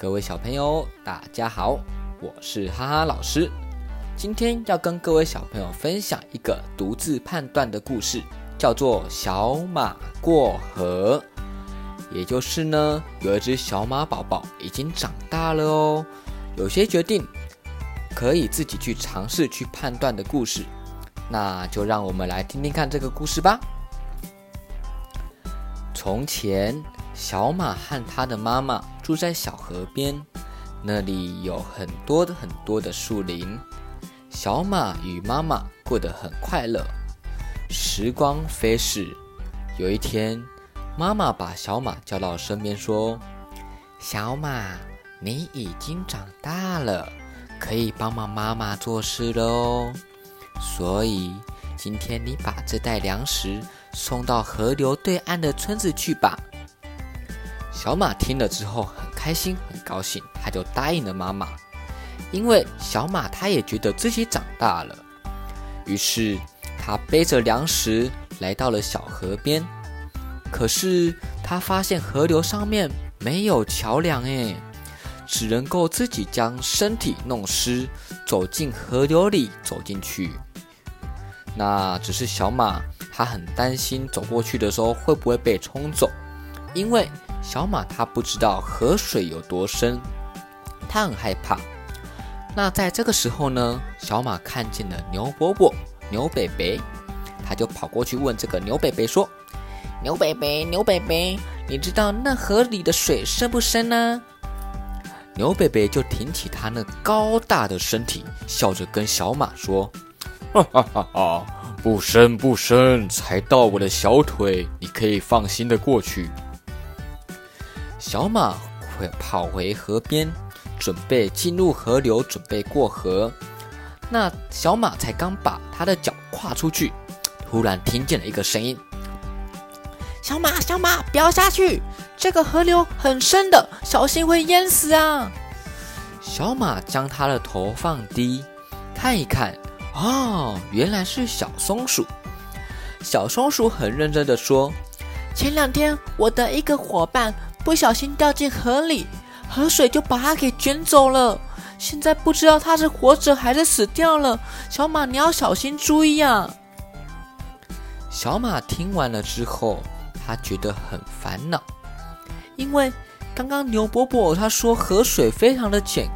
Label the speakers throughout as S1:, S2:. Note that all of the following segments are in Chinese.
S1: 各位小朋友，大家好，我是哈哈老师。今天要跟各位小朋友分享一个独自判断的故事，叫做《小马过河》。也就是呢，有一只小马宝宝已经长大了哦，有些决定可以自己去尝试去判断的故事。那就让我们来听听看这个故事吧。从前，小马和他的妈妈住在小河边，那里有很多的很多的树林。小马与妈妈过得很快乐。时光飞逝，有一天，妈妈把小马叫到身边说：“小马，你已经长大了，可以帮忙妈妈做事了哦。所以，今天你把这袋粮食。”送到河流对岸的村子去吧。小马听了之后很开心，很高兴，他就答应了妈妈。因为小马他也觉得自己长大了，于是他背着粮食来到了小河边。可是他发现河流上面没有桥梁，哎，只能够自己将身体弄湿，走进河流里走进去。那只是小马。他很担心走过去的时候会不会被冲走，因为小马他不知道河水有多深，他很害怕。那在这个时候呢，小马看见了牛伯伯、牛北北，他就跑过去问这个牛北北说：“牛北北，牛北北，你知道那河里的水深不深呢？”牛北北就挺起他那高大的身体，笑着跟小马说：“哈哈哈哈。”不深不深，才到我的小腿，你可以放心的过去。小马会跑回河边，准备进入河流，准备过河。那小马才刚把他的脚跨出去，突然听见了一个声音：“小马，小马，不要下去，这个河流很深的，小心会淹死啊！”小马将他的头放低，看一看。哦，原来是小松鼠。小松鼠很认真的说：“前两天我的一个伙伴不小心掉进河里，河水就把它给卷走了。现在不知道它是活着还是死掉了。小马，你要小心注意啊！”小马听完了之后，他觉得很烦恼，因为刚刚牛伯伯他说河水非常的浅。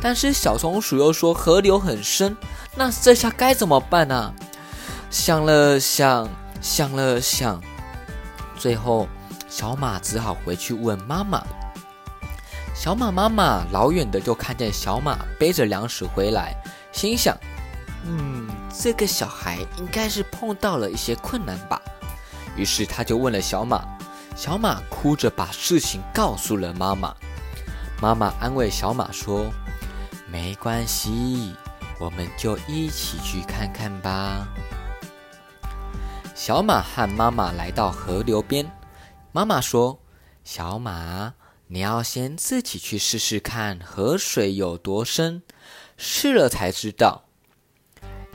S1: 但是小松鼠又说河流很深，那这下该怎么办呢？想了想，想了想，最后小马只好回去问妈妈。小马妈妈老远的就看见小马背着粮食回来，心想：嗯，这个小孩应该是碰到了一些困难吧。于是他就问了小马，小马哭着把事情告诉了妈妈。妈妈安慰小马说。没关系，我们就一起去看看吧。小马和妈妈来到河流边，妈妈说：“小马，你要先自己去试试看河水有多深，试了才知道。”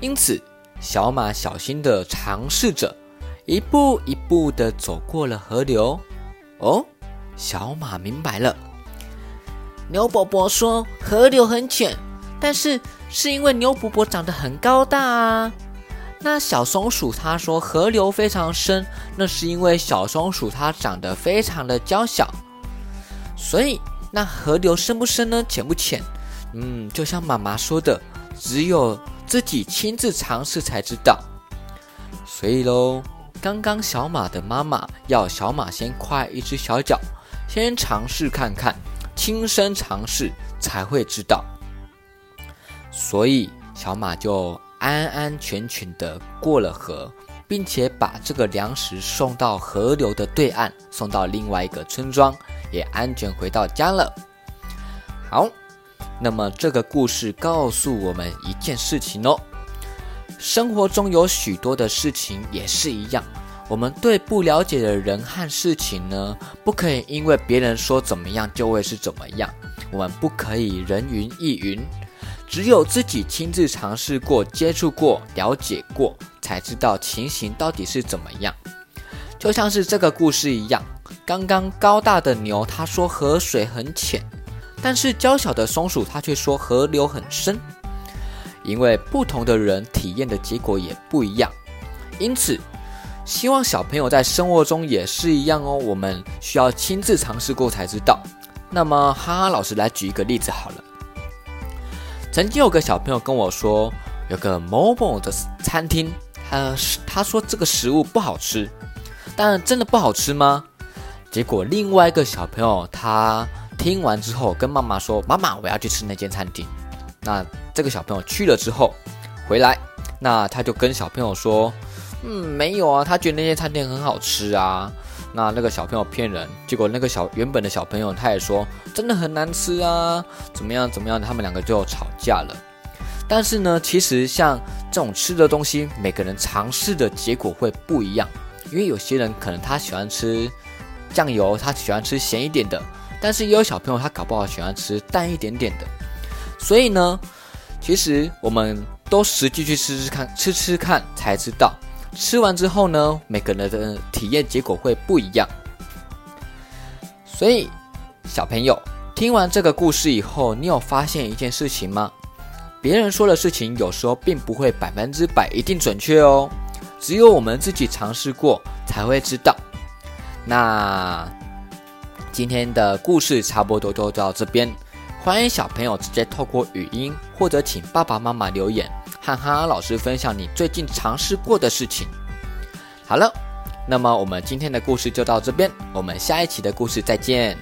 S1: 因此，小马小心的尝试着，一步一步的走过了河流。哦，小马明白了。牛伯伯说：“河流很浅，但是是因为牛伯伯长得很高大啊。”那小松鼠它说：“河流非常深，那是因为小松鼠它长得非常的娇小。”所以，那河流深不深呢？浅不浅？嗯，就像妈妈说的，只有自己亲自尝试才知道。所以喽，刚刚小马的妈妈要小马先跨一只小脚，先尝试看看。亲身尝试才会知道，所以小马就安安全全的过了河，并且把这个粮食送到河流的对岸，送到另外一个村庄，也安全回到家了。好，那么这个故事告诉我们一件事情哦，生活中有许多的事情也是一样。我们对不了解的人和事情呢，不可以因为别人说怎么样就会是怎么样。我们不可以人云亦云，只有自己亲自尝试过、接触过、了解过，才知道情形到底是怎么样。就像是这个故事一样，刚刚高大的牛他说河水很浅，但是娇小的松鼠它却说河流很深。因为不同的人体验的结果也不一样，因此希望小朋友在生活中也是一样哦。我们需要亲自尝试过才知道。那么哈哈老师来举一个例子好了。曾经有个小朋友跟我说，有个某某的餐厅，他他说这个食物不好吃，但真的不好吃吗？结果另外一个小朋友他听完之后跟妈妈说：“妈妈，我要去吃那间餐厅。”那这个小朋友去了之后回来，那他就跟小朋友说：“嗯，没有啊，他觉得那间餐厅很好吃啊。”那那个小朋友骗人，结果那个小原本的小朋友他也说真的很难吃啊，怎么样怎么样，他们两个就吵架了。但是呢，其实像这种吃的东西，每个人尝试的结果会不一样，因为有些人可能他喜欢吃酱油，他喜欢吃咸一点的，但是也有小朋友他搞不好喜欢吃淡一点点的。所以呢，其实我们都实际去吃吃看，吃吃看才知道。吃完之后呢，每个人的体验结果会不一样。所以，小朋友听完这个故事以后，你有发现一件事情吗？别人说的事情有时候并不会百分之百一定准确哦，只有我们自己尝试过才会知道。那今天的故事差不多就到这边，欢迎小朋友直接透过语音或者请爸爸妈妈留言。让哈哈老师分享你最近尝试过的事情。好了，那么我们今天的故事就到这边，我们下一期的故事再见。